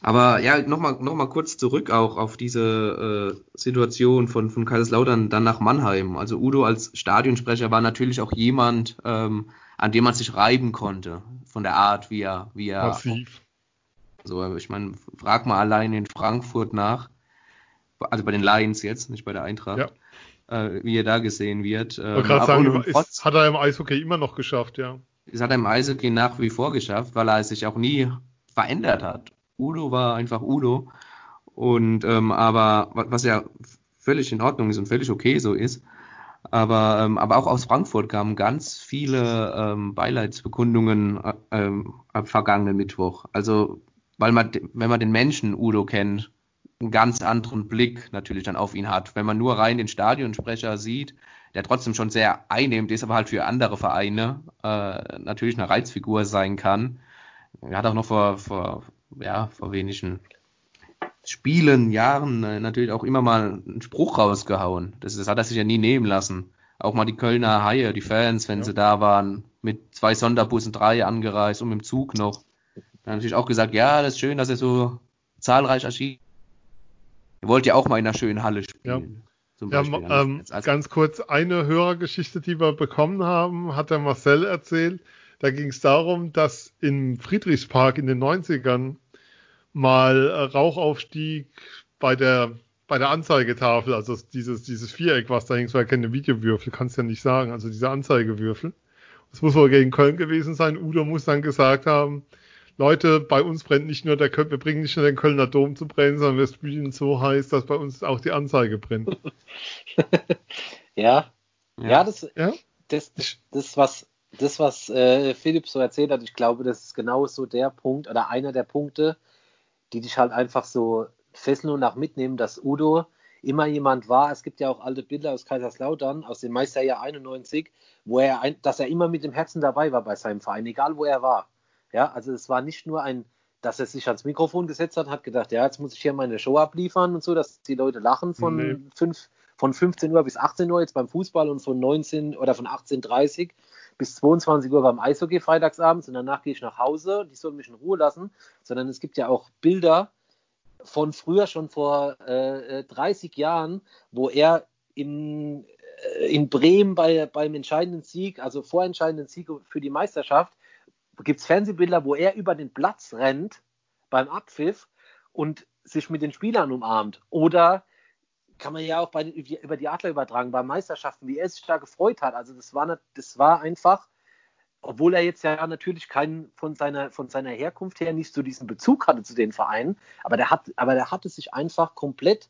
aber ja, nochmal noch mal kurz zurück auch auf diese äh, Situation von, von Kaiserslautern dann nach Mannheim. Also Udo als Stadionsprecher war natürlich auch jemand, ähm, an dem man sich reiben konnte, von der Art, wie er, wie er. Massiv. So, ich meine, frag mal allein in Frankfurt nach, also bei den Lions jetzt, nicht bei der Eintracht, ja. äh, wie er da gesehen wird. Ähm, sagen, ist, hat er im Eishockey immer noch geschafft, ja. Das hat er im Eishockey nach wie vor geschafft, weil er sich auch nie verändert hat. Udo war einfach Udo. Und ähm, aber was ja völlig in Ordnung ist und völlig okay so ist. Aber, ähm, aber auch aus Frankfurt kamen ganz viele ähm, Beileidsbekundungen äh, ähm, am vergangenen Mittwoch. Also, weil man, wenn man den Menschen Udo kennt, einen ganz anderen Blick natürlich dann auf ihn hat. Wenn man nur rein den Stadionsprecher sieht, der trotzdem schon sehr einnehmend ist, aber halt für andere Vereine äh, natürlich eine Reizfigur sein kann. Er hat auch noch vor, vor ja, vor wenigen Spielen, Jahren äh, natürlich auch immer mal einen Spruch rausgehauen. Das, das hat er sich ja nie nehmen lassen. Auch mal die Kölner Haie, die Fans, wenn ja. sie da waren, mit zwei Sonderbussen, drei angereist und mit dem Zug noch. Dann natürlich auch gesagt, ja, das ist schön, dass er so zahlreich erschien. Ihr wollt ja auch mal in einer schönen Halle spielen. Ja. ja ähm, ganz kurz eine Hörergeschichte, die wir bekommen haben, hat der Marcel erzählt. Da ging es darum, dass im Friedrichspark in den 90ern mal äh, Rauchaufstieg bei der bei der Anzeigetafel, also dieses, dieses Viereck, was da hing, es war ja keine Videowürfel, kannst ja nicht sagen, also diese Anzeigewürfel. Das muss wohl gegen Köln gewesen sein. Udo muss dann gesagt haben, Leute, bei uns brennt nicht nur der Köln, wir bringen nicht nur den Kölner Dom zu brennen, sondern wir spielen so heiß, dass bei uns auch die Anzeige brennt. ja. ja. Ja, das, ja? Das, das, das, was das, was äh, Philipp so erzählt hat, ich glaube, das ist genau so der Punkt oder einer der Punkte, die dich halt einfach so fesseln und auch mitnehmen, dass Udo immer jemand war. Es gibt ja auch alte Bilder aus Kaiserslautern, aus dem Meisterjahr 91, wo er, ein, dass er immer mit dem Herzen dabei war bei seinem Verein, egal wo er war. Ja, also es war nicht nur ein, dass er sich ans Mikrofon gesetzt hat, hat gedacht, ja, jetzt muss ich hier meine Show abliefern und so, dass die Leute lachen von nee. fünf, von 15 Uhr bis 18 Uhr jetzt beim Fußball und von 19 oder von 18.30 Uhr bis 22 Uhr beim Eishockey freitagsabends und danach gehe ich nach Hause, die sollen mich in Ruhe lassen, sondern es gibt ja auch Bilder von früher, schon vor äh, 30 Jahren, wo er in, äh, in Bremen bei, beim entscheidenden Sieg, also vorentscheidenden Sieg für die Meisterschaft, gibt es Fernsehbilder, wo er über den Platz rennt beim Abpfiff und sich mit den Spielern umarmt. Oder kann man ja auch bei, über die Adler übertragen, bei Meisterschaften, wie er sich da gefreut hat. Also das war, das war einfach, obwohl er jetzt ja natürlich keinen von seiner, von seiner Herkunft her nicht so diesen Bezug hatte zu den Vereinen, aber der hat, aber der hatte sich einfach komplett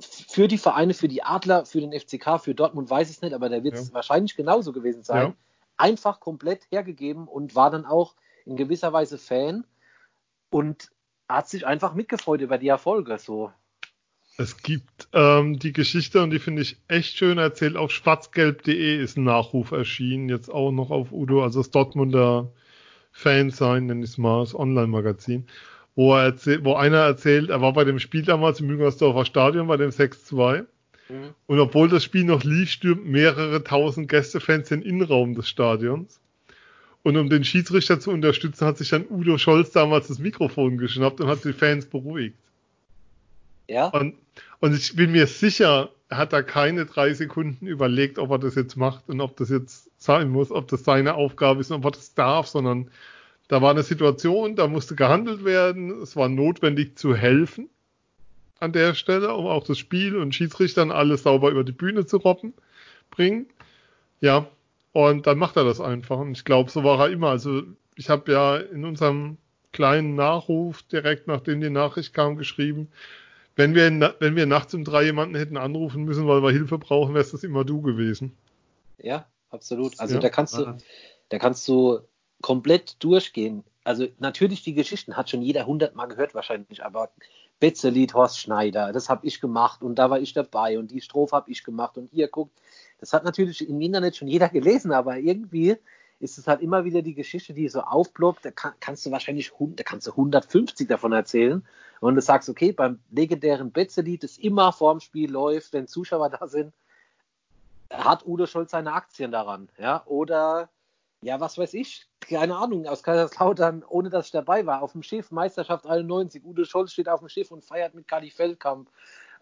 für die Vereine, für die Adler, für den FCK, für Dortmund weiß ich es nicht, aber der wird es ja. wahrscheinlich genauso gewesen sein, ja. Einfach komplett hergegeben und war dann auch in gewisser Weise Fan und hat sich einfach mitgefreut über die Erfolge. So, es gibt ähm, die Geschichte und die finde ich echt schön erzählt. Auf schwarzgelb.de ist ein Nachruf erschienen, jetzt auch noch auf Udo, also das Dortmunder Fan sein, nenne ich es mal, das Online-Magazin, wo, er wo einer erzählt, er war bei dem Spiel damals im Müngersdorfer Stadion, bei dem 6-2. Mhm. Und obwohl das Spiel noch lief, stürmten mehrere tausend Gästefans in den Innenraum des Stadions. Und um den Schiedsrichter zu unterstützen, hat sich dann Udo Scholz damals das Mikrofon geschnappt und hat die Fans beruhigt. Ja. Und, und ich bin mir sicher, er hat da keine drei Sekunden überlegt, ob er das jetzt macht und ob das jetzt sein muss, ob das seine Aufgabe ist und ob er das darf, sondern da war eine Situation, da musste gehandelt werden, es war notwendig zu helfen an der Stelle, um auch das Spiel und Schiedsrichtern alles sauber über die Bühne zu robben, bringen. Ja, und dann macht er das einfach. Und ich glaube, so war er immer. Also ich habe ja in unserem kleinen Nachruf direkt nachdem die Nachricht kam geschrieben, wenn wir, wenn wir nachts um drei jemanden hätten anrufen müssen, weil wir Hilfe brauchen, wärst das immer du gewesen. Ja, absolut. Also ja. da kannst du, da kannst du komplett durchgehen. Also natürlich die Geschichten hat schon jeder hundertmal gehört wahrscheinlich, aber Betzelied Horst Schneider, das habe ich gemacht und da war ich dabei und die Strophe habe ich gemacht und hier guckt, das hat natürlich im Internet schon jeder gelesen, aber irgendwie ist es halt immer wieder die Geschichte, die so aufploppt. Da kann, kannst du wahrscheinlich da kannst du 150 davon erzählen. Und du sagst, okay, beim legendären Betze-Lied, das immer vorm Spiel läuft, wenn Zuschauer da sind, hat Udo Scholz seine Aktien daran. Ja, oder ja, was weiß ich, keine Ahnung, aus Kaiserslautern, ohne dass ich dabei war, auf dem Schiff, Meisterschaft 91, Udo Scholz steht auf dem Schiff und feiert mit Kali Feldkamp.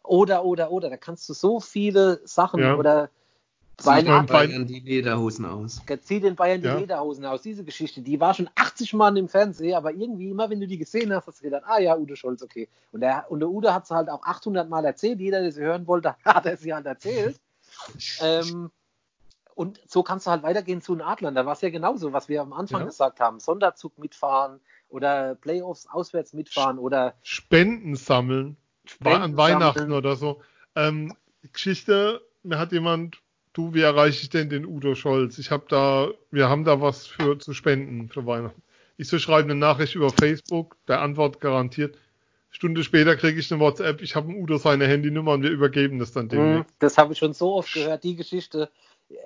Oder, oder, oder, da kannst du so viele Sachen ja. oder Zieh den Bayern die Lederhosen aus. Zieh den Bayern die ja. Lederhosen aus. Diese Geschichte, die war schon 80 Mal im Fernsehen, aber irgendwie immer, wenn du die gesehen hast, hast du gedacht, ah ja, Udo Scholz, okay. Und der, und der Udo hat es halt auch 800 Mal erzählt. Jeder, der sie hören wollte, hat er sie halt erzählt. ähm, und so kannst du halt weitergehen zu den Adlern. Da war es ja genauso, was wir am Anfang ja. gesagt haben. Sonderzug mitfahren oder Playoffs auswärts mitfahren oder Spenden sammeln. Spenden an Weihnachten sammeln. oder so. Ähm, Geschichte, mir hat jemand, du, wie erreiche ich denn den Udo Scholz? Ich habe da, wir haben da was für zu spenden für Weihnachten. Ich so schreibe eine Nachricht über Facebook, der Antwort garantiert. Stunde später kriege ich eine WhatsApp, ich habe Udo seine Handynummer und wir übergeben das dann dem. Das habe ich schon so oft gehört, die Geschichte.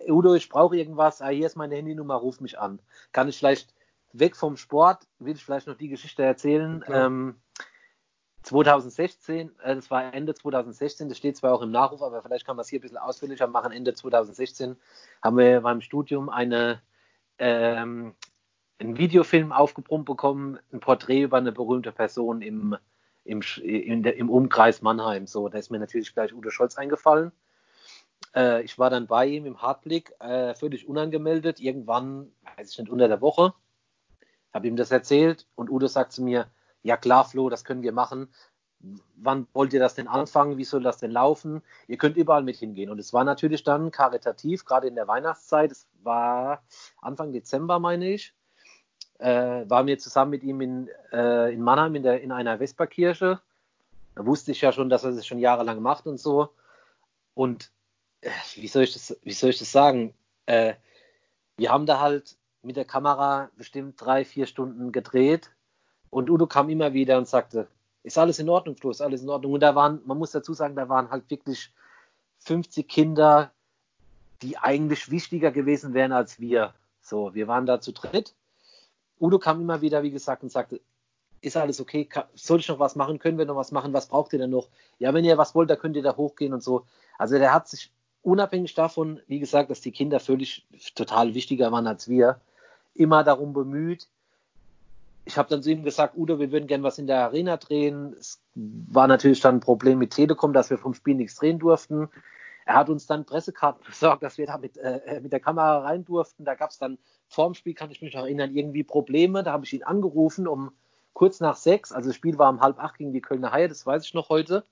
Udo, ich brauche irgendwas, ah, hier ist meine Handynummer, ruf mich an. Kann ich vielleicht weg vom Sport, will ich vielleicht noch die Geschichte erzählen. Ähm, 2016, äh, das war Ende 2016, das steht zwar auch im Nachruf, aber vielleicht kann man es hier ein bisschen ausführlicher machen. Ende 2016 haben wir beim Studium eine, ähm, einen Videofilm aufgebrummt bekommen, ein Porträt über eine berühmte Person im, im, der, im Umkreis Mannheim. So, da ist mir natürlich gleich Udo Scholz eingefallen. Äh, ich war dann bei ihm im Hartblick, äh, völlig unangemeldet, irgendwann, weiß ich nicht, unter der Woche. Habe ihm das erzählt und Udo sagt zu mir, ja klar, Flo, das können wir machen. Wann wollt ihr das denn anfangen? Wie soll das denn laufen? Ihr könnt überall mit hingehen. Und es war natürlich dann karitativ, gerade in der Weihnachtszeit. Es war Anfang Dezember, meine ich. Äh, waren wir zusammen mit ihm in, äh, in Mannheim in, der, in einer Vesperkirche. Da wusste ich ja schon, dass er das schon jahrelang macht und so. Und wie soll ich das, wie soll ich das sagen? Äh, wir haben da halt mit der Kamera bestimmt drei, vier Stunden gedreht und Udo kam immer wieder und sagte, ist alles in Ordnung, Flo, ist alles in Ordnung. Und da waren, man muss dazu sagen, da waren halt wirklich 50 Kinder, die eigentlich wichtiger gewesen wären als wir. So, wir waren da zu dritt. Udo kam immer wieder, wie gesagt, und sagte, ist alles okay? Soll ich noch was machen? Können wir noch was machen? Was braucht ihr denn noch? Ja, wenn ihr was wollt, da könnt ihr da hochgehen und so. Also der hat sich unabhängig davon, wie gesagt, dass die Kinder völlig total wichtiger waren als wir, immer darum bemüht. Ich habe dann zu ihm gesagt, Udo, wir würden gerne was in der Arena drehen. Es war natürlich dann ein Problem mit Telekom, dass wir vom Spiel nichts drehen durften. Er hat uns dann Pressekarten besorgt, dass wir da mit, äh, mit der Kamera rein durften. Da gab es dann vorm Spiel, kann ich mich noch erinnern, irgendwie Probleme. Da habe ich ihn angerufen um kurz nach sechs. Also das Spiel war um halb acht gegen die Kölner Haie, das weiß ich noch heute.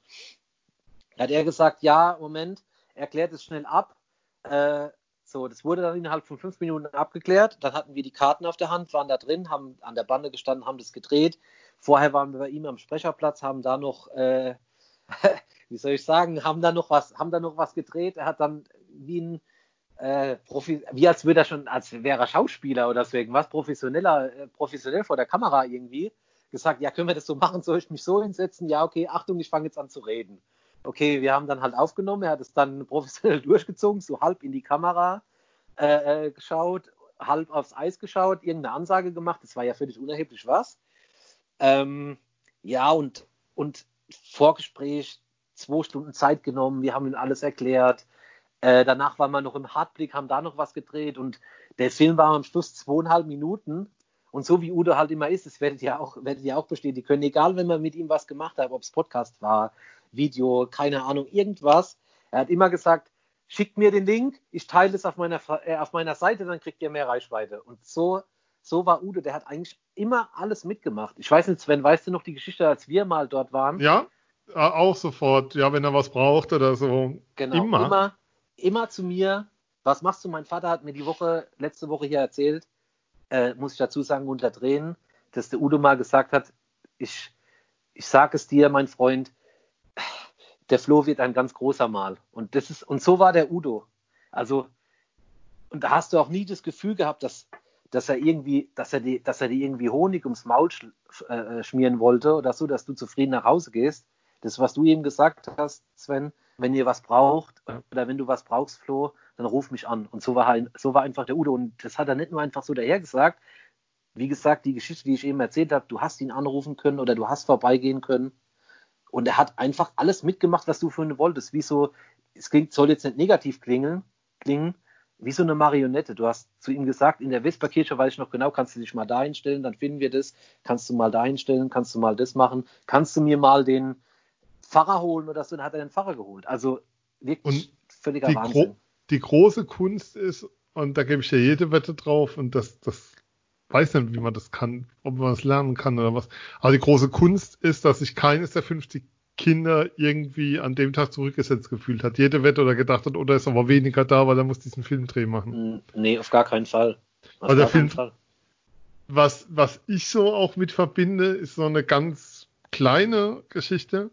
Da hat er gesagt, ja, Moment, erklärt es schnell ab. Äh, so, das wurde dann innerhalb von fünf Minuten abgeklärt. Dann hatten wir die Karten auf der Hand, waren da drin, haben an der Bande gestanden, haben das gedreht. Vorher waren wir bei ihm am Sprecherplatz, haben da noch, äh, wie soll ich sagen, haben da noch was, haben da noch was gedreht. Er hat dann wie ein äh, Profi, wie als würde er schon, als wäre er Schauspieler oder so irgendwas, professioneller, äh, professionell vor der Kamera irgendwie, gesagt, ja, können wir das so machen, soll ich mich so hinsetzen? Ja, okay, Achtung, ich fange jetzt an zu reden okay, wir haben dann halt aufgenommen, er hat es dann professionell durchgezogen, so halb in die Kamera äh, äh, geschaut, halb aufs Eis geschaut, irgendeine Ansage gemacht, das war ja völlig unerheblich was. Ähm, ja, und, und Vorgespräch, zwei Stunden Zeit genommen, wir haben ihm alles erklärt. Äh, danach waren wir noch im Hartblick, haben da noch was gedreht und der Film war am Schluss zweieinhalb Minuten. Und so wie Udo halt immer ist, das werdet ihr auch, werdet ihr auch bestätigen können, egal wenn man mit ihm was gemacht hat, ob es Podcast war, Video, keine Ahnung, irgendwas. Er hat immer gesagt, schickt mir den Link, ich teile es auf meiner, äh, auf meiner Seite, dann kriegt ihr mehr Reichweite. Und so, so war Udo, der hat eigentlich immer alles mitgemacht. Ich weiß nicht, Sven, weißt du noch die Geschichte, als wir mal dort waren? Ja, auch sofort. Ja, wenn er was braucht oder so. Genau, immer. Immer, immer zu mir. Was machst du? Mein Vater hat mir die Woche, letzte Woche hier erzählt, äh, muss ich dazu sagen, unterdrehen, dass der Udo mal gesagt hat, ich, ich sage es dir, mein Freund, der Flo wird ein ganz großer Mal. Und das ist, und so war der Udo. Also, und da hast du auch nie das Gefühl gehabt, dass, dass er irgendwie, dass er die, dass er die irgendwie Honig ums Maul sch, äh, schmieren wollte oder so, dass du zufrieden nach Hause gehst. Das, was du eben gesagt hast, Sven, wenn ihr was braucht oder wenn du was brauchst, Flo, dann ruf mich an. Und so war so war einfach der Udo. Und das hat er nicht nur einfach so daher gesagt. Wie gesagt, die Geschichte, die ich eben erzählt habe, du hast ihn anrufen können oder du hast vorbeigehen können. Und er hat einfach alles mitgemacht, was du von ihm wolltest. Wie so, es klingt, soll jetzt nicht negativ klingen, klingen, wie so eine Marionette. Du hast zu ihm gesagt, in der Vesperkirche weiß ich noch genau, kannst du dich mal dahin stellen, dann finden wir das, kannst du mal dahin stellen, kannst du mal das machen, kannst du mir mal den Pfarrer holen oder so, dann hat er den Pfarrer geholt. Also wirklich und völliger die Wahnsinn. Gro die große Kunst ist, und da gebe ich dir jede Wette drauf, und das, das weiß nicht, wie man das kann, ob man das lernen kann oder was. Aber die große Kunst ist, dass sich keines der 50 Kinder irgendwie an dem Tag zurückgesetzt gefühlt hat. Jede Wette oder gedacht hat, oder ist aber weniger da, weil er muss diesen Filmdreh machen. Nee, auf gar keinen Fall. Auf also der Film, Fall. Was, was ich so auch mit verbinde, ist so eine ganz kleine Geschichte.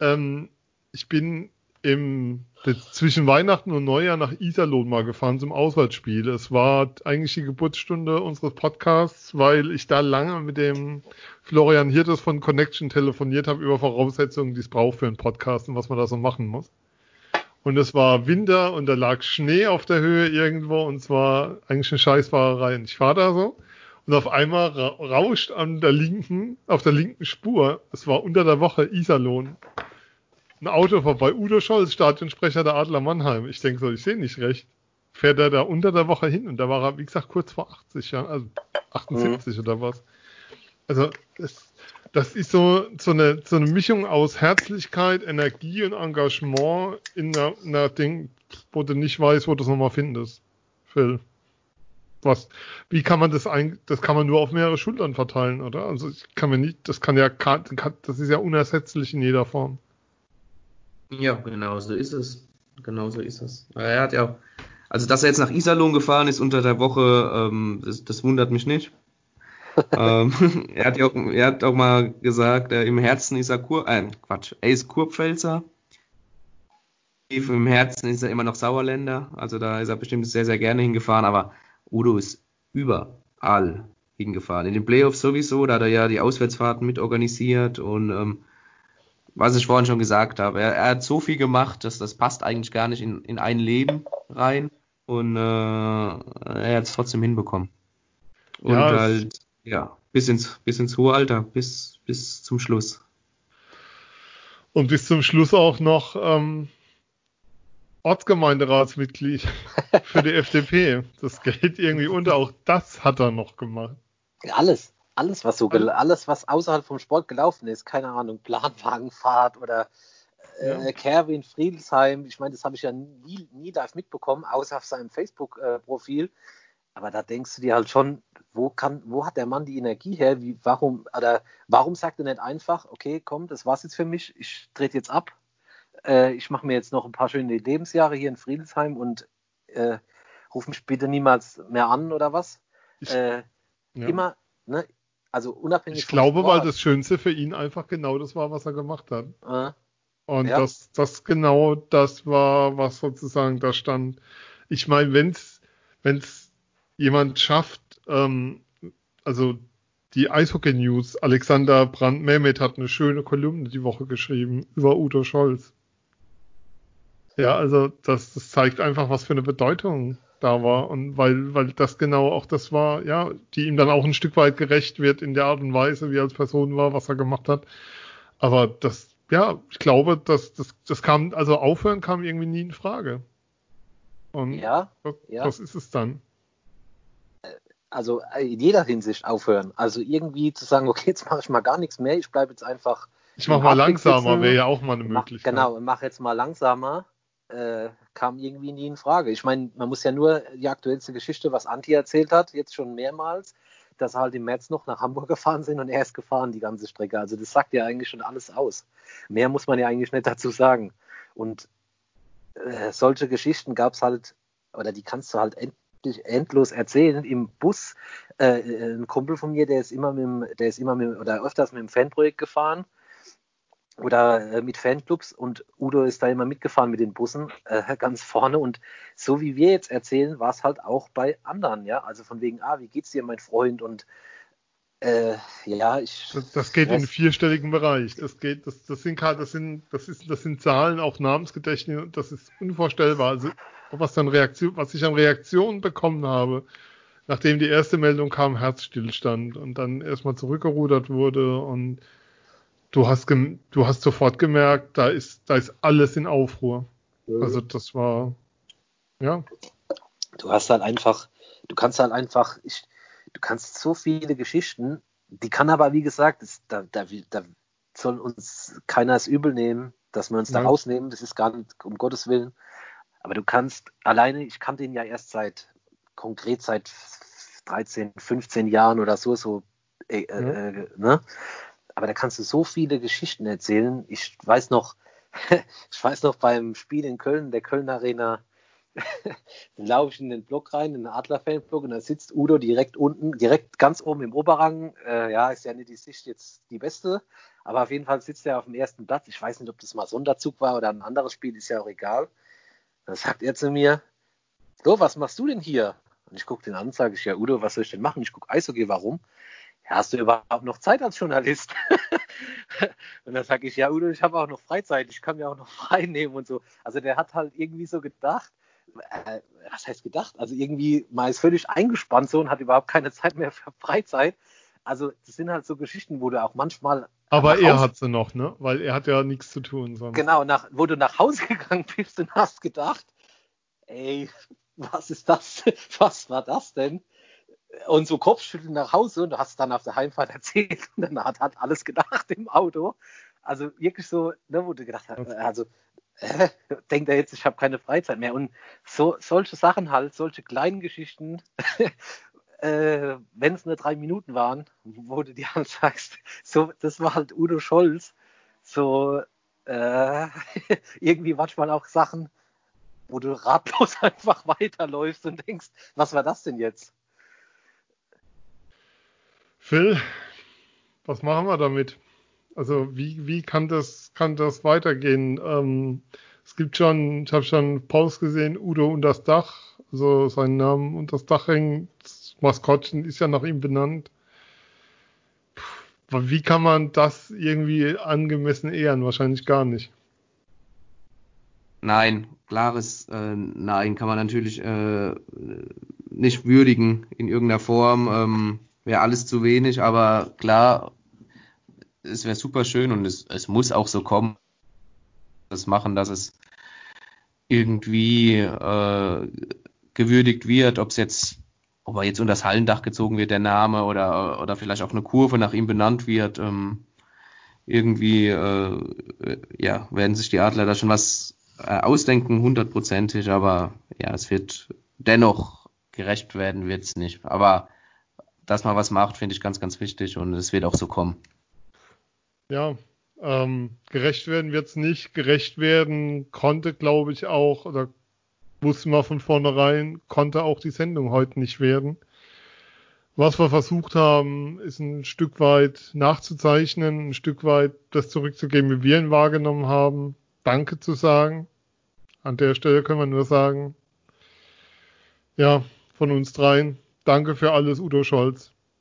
Ähm, ich bin im, zwischen Weihnachten und Neujahr nach Iserlohn mal gefahren zum Auswärtsspiel. Es war eigentlich die Geburtsstunde unseres Podcasts, weil ich da lange mit dem Florian Hirtes von Connection telefoniert habe über Voraussetzungen, die es braucht für einen Podcast und was man da so machen muss. Und es war Winter und da lag Schnee auf der Höhe irgendwo und es war eigentlich eine Scheißfahrerei. Und ich fahre da so und auf einmal rauscht an der linken, auf der linken Spur, es war unter der Woche Iserlohn, ein Auto vorbei. Udo Scholz, Stadionsprecher der Adler Mannheim. Ich denke so, ich sehe nicht recht. Fährt er da unter der Woche hin und da war er, wie gesagt, kurz vor 80 Jahren, also 78 mhm. oder was. Also das, das ist so, so, eine, so eine Mischung aus Herzlichkeit, Energie und Engagement in einer, in einer Ding, wo du nicht weißt, wo du es nochmal findest. Phil. Was, wie kann man das eigentlich, das kann man nur auf mehrere Schultern verteilen, oder? Also ich kann mir nicht, das kann ja, das ist ja unersetzlich in jeder Form. Ja, genau so ist es. Genau so ist es. Er hat ja auch, also dass er jetzt nach Iserlohn gefahren ist unter der Woche, ähm, das, das wundert mich nicht. ähm, er hat ja auch, er hat auch mal gesagt, äh, im Herzen ist er Kur, äh, Quatsch, er ist Kurpfälzer. Im Herzen ist er immer noch Sauerländer, also da ist er bestimmt sehr, sehr gerne hingefahren, aber Udo ist überall hingefahren. In den Playoffs sowieso, da hat er ja die Auswärtsfahrten mit organisiert und ähm, was ich vorhin schon gesagt habe. Er, er, hat so viel gemacht, dass das passt eigentlich gar nicht in, in ein Leben rein. Und äh, er hat es trotzdem hinbekommen. Und ja, halt, ja, bis ins, bis ins hohe Alter, bis, bis zum Schluss. Und bis zum Schluss auch noch ähm, Ortsgemeinderatsmitglied für die FDP. Das geht irgendwie unter. Auch das hat er noch gemacht. Alles alles, was so alles, was außerhalb vom Sport gelaufen ist, keine Ahnung, Planwagenfahrt oder äh. Kerwin Friedelsheim, ich meine, das habe ich ja nie, nie live mitbekommen, außer auf seinem Facebook-Profil. Äh, Aber da denkst du dir halt schon, wo kann, wo hat der Mann die Energie her? Wie, warum, oder warum sagt er nicht einfach, okay, komm, das war's jetzt für mich, ich trete jetzt ab, äh, ich mache mir jetzt noch ein paar schöne Lebensjahre hier in Friedelsheim und äh, ruf mich bitte niemals mehr an oder was? Ich, äh, ja. Immer, ne, also unabhängig Ich glaube, Sport, weil das Schönste für ihn einfach genau das war, was er gemacht hat. Äh, und ja. das, das genau das war, was sozusagen da stand. Ich meine, wenn's, wenn's jemand schafft, ähm, also die Eishockey News, Alexander Brandt-Mehmet hat eine schöne Kolumne die Woche geschrieben über Udo Scholz. Ja, also das, das zeigt einfach, was für eine Bedeutung da war und weil, weil das genau auch das war, ja, die ihm dann auch ein Stück weit gerecht wird in der Art und Weise, wie er als Person war, was er gemacht hat. Aber das, ja, ich glaube, dass das, das kam, also aufhören kam irgendwie nie in Frage. Und ja, das, ja. das ist es dann. Also in jeder Hinsicht aufhören. Also irgendwie zu sagen, okay, jetzt mache ich mal gar nichts mehr, ich bleibe jetzt einfach. Ich mache mal langsamer, wäre ja auch mal eine Möglichkeit. Mach, genau, mach jetzt mal langsamer äh, kam irgendwie nie in Frage. Ich meine, man muss ja nur die aktuellste Geschichte, was Anti erzählt hat, jetzt schon mehrmals, dass er halt im März noch nach Hamburg gefahren sind und er ist gefahren die ganze Strecke. Also das sagt ja eigentlich schon alles aus. Mehr muss man ja eigentlich nicht dazu sagen. Und äh, solche Geschichten gab es halt, oder die kannst du halt endlich endlos erzählen. Im Bus, äh, ein Kumpel von mir, der ist immer mit dem, der ist immer mit, oder öfters mit dem Fanprojekt gefahren oder äh, mit Fanclubs und Udo ist da immer mitgefahren mit den Bussen äh, ganz vorne und so wie wir jetzt erzählen, war es halt auch bei anderen, ja, also von wegen, ah, wie geht's dir, mein Freund und äh, ja, ich. Das, das geht in vierstelligen Bereich. Das geht, das, das sind das sind, das ist, das sind Zahlen, auch Namensgedächtnis, das ist unvorstellbar. Also was dann Reaktion, was ich an Reaktionen bekommen habe, nachdem die erste Meldung kam, Herzstillstand und dann erstmal zurückgerudert wurde und du hast du hast sofort gemerkt, da ist da ist alles in Aufruhr. Mhm. Also das war ja. Du hast halt einfach, du kannst halt einfach, ich, du kannst so viele Geschichten, die kann aber wie gesagt, das, da, da, da soll uns keiner es übel nehmen, dass wir uns da rausnehmen. Das ist gar nicht um Gottes Willen. Aber du kannst alleine, ich kannte ihn ja erst seit konkret seit 13, 15 Jahren oder so, so äh, äh, mhm. ne? Aber da kannst du so viele Geschichten erzählen. Ich weiß noch, ich weiß noch beim Spiel in Köln, der Köln Arena, dann laufe ich in den Block rein, in den Adler-Fanblock, und da sitzt Udo direkt unten, direkt ganz oben im Oberrang. Äh, ja, ist ja nicht die Sicht jetzt die beste, aber auf jeden Fall sitzt er auf dem ersten Platz. Ich weiß nicht, ob das mal Sonderzug war oder ein anderes Spiel, ist ja auch egal. Dann sagt er zu mir, so, was machst du denn hier? Und ich gucke den an, sage ich, ja, Udo, was soll ich denn machen? Ich gucke Eishockey, warum? Ja, hast du überhaupt noch Zeit als Journalist? und dann sage ich, ja, Udo, ich habe auch noch Freizeit, ich kann mir auch noch frei nehmen und so. Also der hat halt irgendwie so gedacht, äh, was heißt gedacht? Also irgendwie mal ist völlig eingespannt so und hat überhaupt keine Zeit mehr für Freizeit. Also das sind halt so Geschichten, wo du auch manchmal. Aber er Hause, hat sie noch, ne? Weil er hat ja nichts zu tun. Sonst. Genau, nach, wo du nach Hause gegangen bist und hast gedacht, ey, was ist das? Was war das denn? Und so Kopfschütteln nach Hause und du hast dann auf der Heimfahrt erzählt und dann hat, hat alles gedacht im Auto. Also wirklich so, ne, wo du gedacht hast, also äh, denkt er jetzt, ich habe keine Freizeit mehr. Und so solche Sachen halt, solche kleinen Geschichten, äh, wenn es nur drei Minuten waren, wo du dir halt sagst, so, das war halt Udo Scholz. So äh, irgendwie manchmal auch Sachen, wo du ratlos einfach weiterläufst und denkst, was war das denn jetzt? Phil, was machen wir damit? Also wie, wie kann das, kann das weitergehen? Ähm, es gibt schon, ich habe schon Post gesehen, Udo und das Dach, also seinen Namen und das Dach hängt, das Maskottchen ist ja nach ihm benannt. Puh, wie kann man das irgendwie angemessen ehren? Wahrscheinlich gar nicht. Nein, klares äh, Nein kann man natürlich äh, nicht würdigen in irgendeiner Form. Ähm, Wäre alles zu wenig, aber klar, es wäre super schön und es, es muss auch so kommen, das machen, dass es irgendwie äh, gewürdigt wird, ob es jetzt, ob er jetzt unter das Hallendach gezogen wird, der Name, oder, oder vielleicht auch eine Kurve nach ihm benannt wird. Ähm, irgendwie äh, ja, werden sich die Adler da schon was äh, ausdenken, hundertprozentig, aber ja, es wird dennoch gerecht werden, wird es nicht. Aber dass man was macht, finde ich ganz, ganz wichtig und es wird auch so kommen. Ja, ähm, gerecht werden wird es nicht. Gerecht werden konnte, glaube ich, auch, oder wussten wir von vornherein, konnte auch die Sendung heute nicht werden. Was wir versucht haben, ist ein Stück weit nachzuzeichnen, ein Stück weit das zurückzugeben, wie wir ihn wahrgenommen haben. Danke zu sagen. An der Stelle können wir nur sagen, ja, von uns dreien, danke für alles, Udo Scholz.